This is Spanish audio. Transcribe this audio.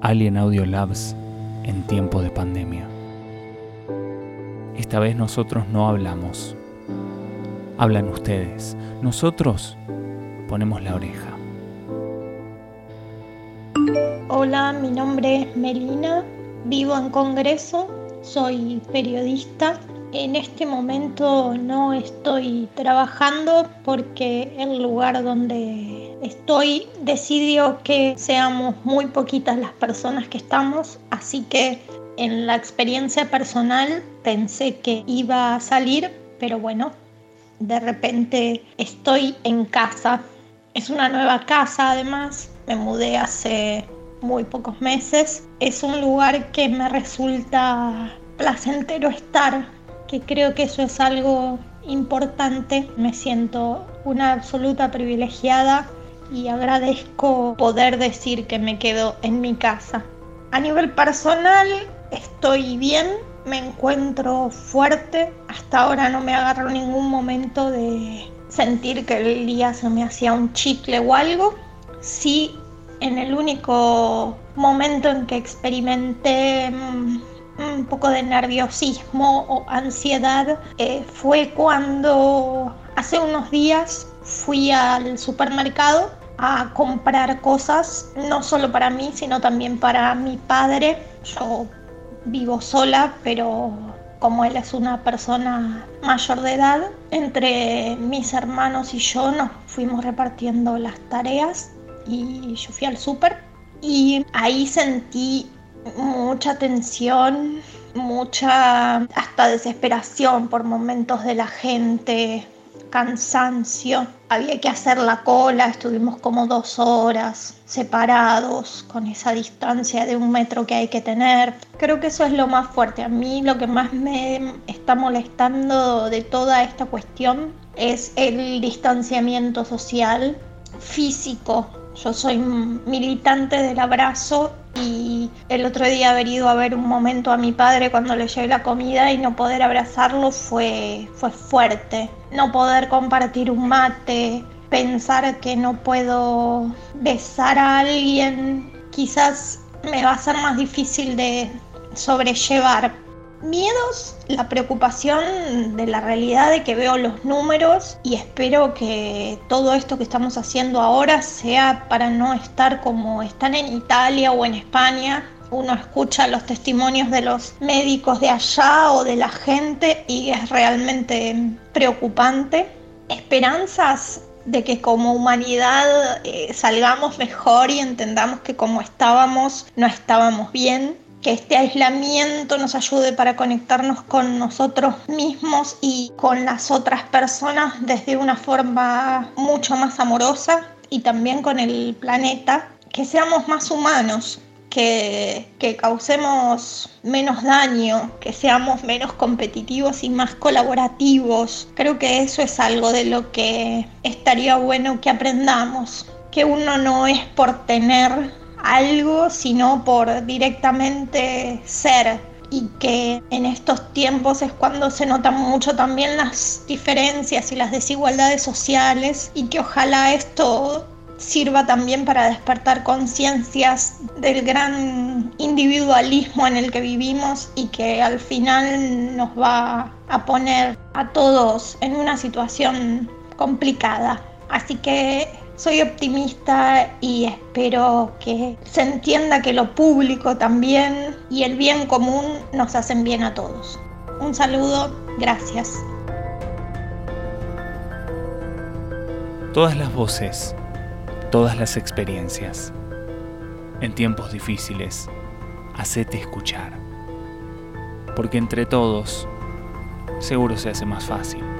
Alien Audio Labs en tiempo de pandemia. Esta vez nosotros no hablamos. Hablan ustedes. Nosotros ponemos la oreja. Hola, mi nombre es Melina, vivo en Congreso, soy periodista. En este momento no estoy trabajando porque el lugar donde estoy decidió que seamos muy poquitas las personas que estamos, así que en la experiencia personal pensé que iba a salir, pero bueno, de repente estoy en casa. Es una nueva casa además, me mudé hace muy pocos meses. Es un lugar que me resulta placentero estar, que creo que eso es algo importante. Me siento una absoluta privilegiada y agradezco poder decir que me quedo en mi casa. A nivel personal estoy bien, me encuentro fuerte, hasta ahora no me agarro ningún momento de sentir que el día se me hacía un chicle o algo. Sí, en el único momento en que experimenté mm, un poco de nerviosismo o ansiedad eh, fue cuando hace unos días fui al supermercado a comprar cosas, no solo para mí, sino también para mi padre. Yo vivo sola, pero como él es una persona mayor de edad, entre mis hermanos y yo nos fuimos repartiendo las tareas y yo fui al súper y ahí sentí mucha tensión, mucha hasta desesperación por momentos de la gente, cansancio. Había que hacer la cola, estuvimos como dos horas separados con esa distancia de un metro que hay que tener. Creo que eso es lo más fuerte. A mí lo que más me está molestando de toda esta cuestión es el distanciamiento social, físico. Yo soy militante del abrazo y el otro día haber ido a ver un momento a mi padre cuando le llevé la comida y no poder abrazarlo fue, fue fuerte. No poder compartir un mate, pensar que no puedo besar a alguien, quizás me va a ser más difícil de sobrellevar. Miedos, la preocupación de la realidad de que veo los números y espero que todo esto que estamos haciendo ahora sea para no estar como están en Italia o en España. Uno escucha los testimonios de los médicos de allá o de la gente y es realmente preocupante. Esperanzas de que como humanidad eh, salgamos mejor y entendamos que como estábamos no estábamos bien que este aislamiento nos ayude para conectarnos con nosotros mismos y con las otras personas desde una forma mucho más amorosa y también con el planeta, que seamos más humanos, que, que, causemos menos daño, que seamos menos competitivos y más colaborativos. Creo que eso es algo de lo que estaría bueno que aprendamos, que uno no es por tener algo, sino por directamente ser y que en estos tiempos es cuando se notan mucho también las diferencias y las desigualdades sociales y que ojalá esto sirva también para despertar conciencias del gran individualismo en el que vivimos y que al final nos va a poner a todos en una situación complicada. Así que soy optimista y espero que se entienda que lo público también y el bien común nos hacen bien a todos. Un saludo, gracias. Todas las voces, todas las experiencias. En tiempos difíciles, hacete escuchar. Porque entre todos, seguro se hace más fácil.